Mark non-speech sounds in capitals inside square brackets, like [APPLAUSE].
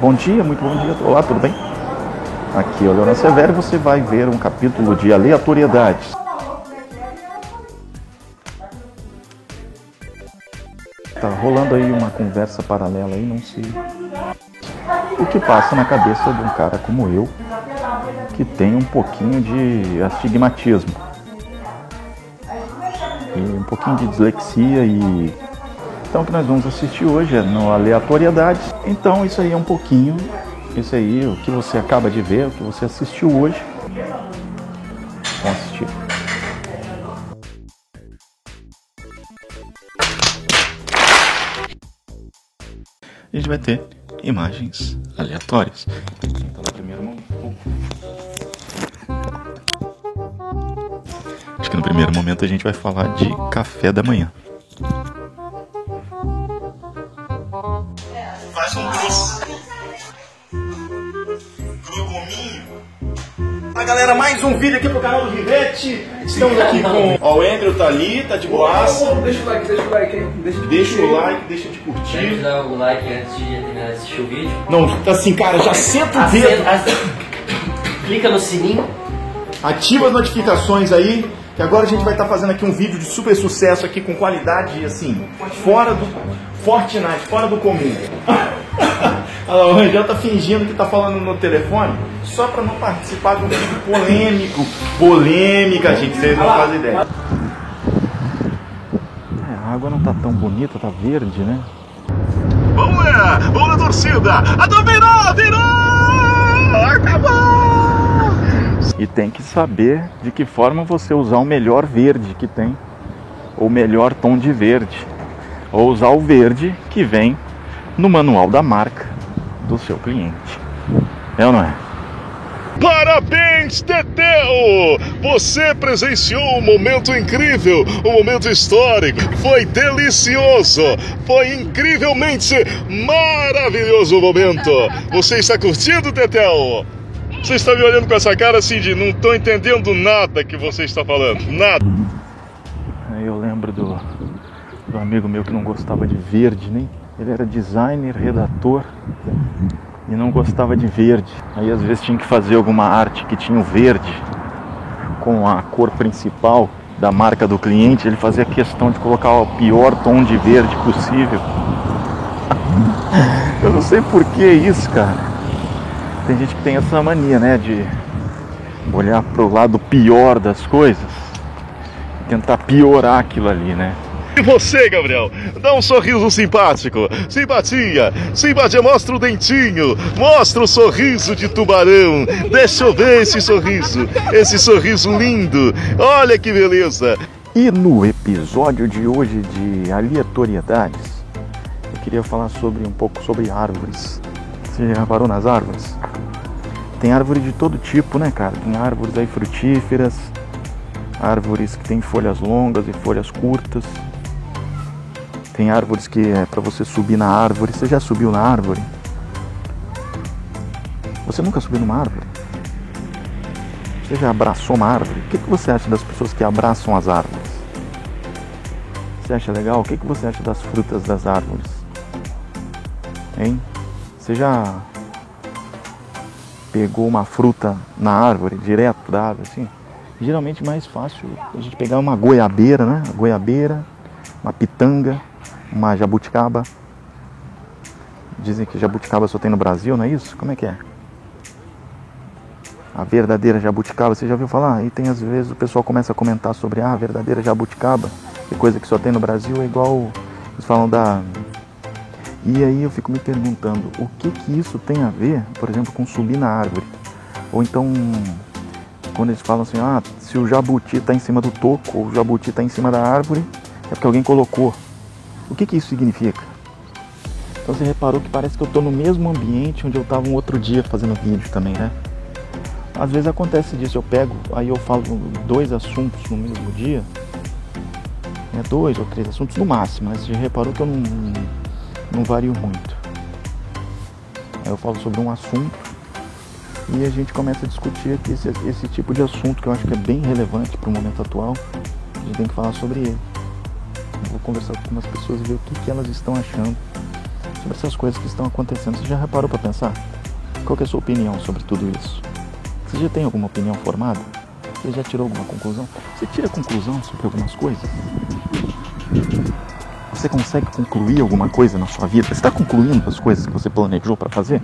Bom dia, muito bom dia. Olá, tudo bem? Aqui é o Leonardo Severo você vai ver um capítulo de aleatoriedades. Tá rolando aí uma conversa paralela aí, não sei o que passa na cabeça de um cara como eu, que tem um pouquinho de astigmatismo. E um pouquinho de dislexia e então o que nós vamos assistir hoje é no aleatoriedades. Então isso aí é um pouquinho, isso aí, o que você acaba de ver, o que você assistiu hoje. Vamos assistir. A gente vai ter imagens aleatórias. Então. Acho que no primeiro momento a gente vai falar de café da manhã. A galera, mais um vídeo aqui pro canal do Rivete. Estamos aqui com. [LAUGHS] Ó, o Andrew tá ali, tá de boaça. Deixa o like, deixa o like, hein? Deixa de Deixa curtir. o like, deixa de curtir. dar o like antes de terminar de assistir o vídeo. Não, tá assim, cara, já senta o dedo. ac- Clica no sininho. Ativa as notificações aí, que agora a gente vai estar fazendo aqui um vídeo de super sucesso aqui com qualidade, assim, fora do Fortnite, fora do comum. [LAUGHS] Olha lá, o Rangel tá fingindo que tá falando no telefone só pra não participar de um vídeo polêmico. Polêmica, gente, vocês não fazem ideia. É, a água não tá tão bonita, tá verde, né? Vamos lá, vamos na torcida. A virou, virou! Acabou! E tem que saber de que forma você usar o melhor verde que tem, ou o melhor tom de verde, ou usar o verde que vem no manual da marca do seu cliente. É ou não é? Parabéns, Teteu! Você presenciou um momento incrível, um momento histórico. Foi delicioso, foi incrivelmente maravilhoso o momento. Você está curtindo, Teteu? Você está me olhando com essa cara assim de não estou entendendo nada que você está falando, nada. Eu lembro do, do amigo meu que não gostava de verde, nem. Ele era designer, redator e não gostava de verde. Aí às vezes tinha que fazer alguma arte que tinha o verde com a cor principal da marca do cliente. Ele fazia questão de colocar o pior tom de verde possível. [LAUGHS] Eu não sei por que isso, cara. Tem gente que tem essa mania, né, de olhar pro lado pior das coisas tentar piorar aquilo ali, né? E você, Gabriel? Dá um sorriso simpático. Simpatia. Simpatia, mostra o dentinho. Mostra o sorriso de tubarão. Deixa eu ver esse sorriso. Esse sorriso lindo. Olha que beleza. E no episódio de hoje de aleatoriedades, eu queria falar sobre um pouco sobre árvores. Você já reparou nas árvores? Tem árvore de todo tipo, né, cara? Tem árvores aí frutíferas, árvores que têm folhas longas e folhas curtas. Tem árvores que é para você subir na árvore. Você já subiu na árvore? Você nunca subiu numa árvore? Você já abraçou uma árvore? O que, que você acha das pessoas que abraçam as árvores? Você acha legal? O que, que você acha das frutas das árvores? Hein? Você já pegou uma fruta na árvore, direto da árvore, assim? Geralmente mais fácil a gente pegar uma goiabeira, né? Uma goiabeira, uma pitanga, uma jabuticaba. Dizem que jabuticaba só tem no Brasil, não é isso? Como é que é? A verdadeira jabuticaba, você já ouviu falar? E tem às vezes o pessoal começa a comentar sobre ah, a verdadeira jabuticaba, que coisa que só tem no Brasil, é igual eles falam da. E aí eu fico me perguntando, o que que isso tem a ver, por exemplo, com subir na árvore? Ou então, quando eles falam assim, ah, se o jabuti está em cima do toco, ou o jabuti está em cima da árvore, é porque alguém colocou. O que que isso significa? Então você reparou que parece que eu estou no mesmo ambiente onde eu estava um outro dia fazendo vídeo também, né? Às vezes acontece disso, eu pego, aí eu falo dois assuntos no mesmo dia, né, dois ou três assuntos no máximo, mas você reparou que eu não, não vario muito. Aí eu falo sobre um assunto e a gente começa a discutir aqui esse, esse tipo de assunto que eu acho que é bem relevante para o momento atual. A gente tem que falar sobre ele. Vou conversar com algumas pessoas e ver o que, que elas estão achando sobre essas coisas que estão acontecendo. Você já reparou para pensar? Qual é a sua opinião sobre tudo isso? Você já tem alguma opinião formada? Você já tirou alguma conclusão? Você tira conclusão sobre algumas coisas? Você consegue concluir alguma coisa na sua vida? Você está concluindo as coisas que você planejou para fazer?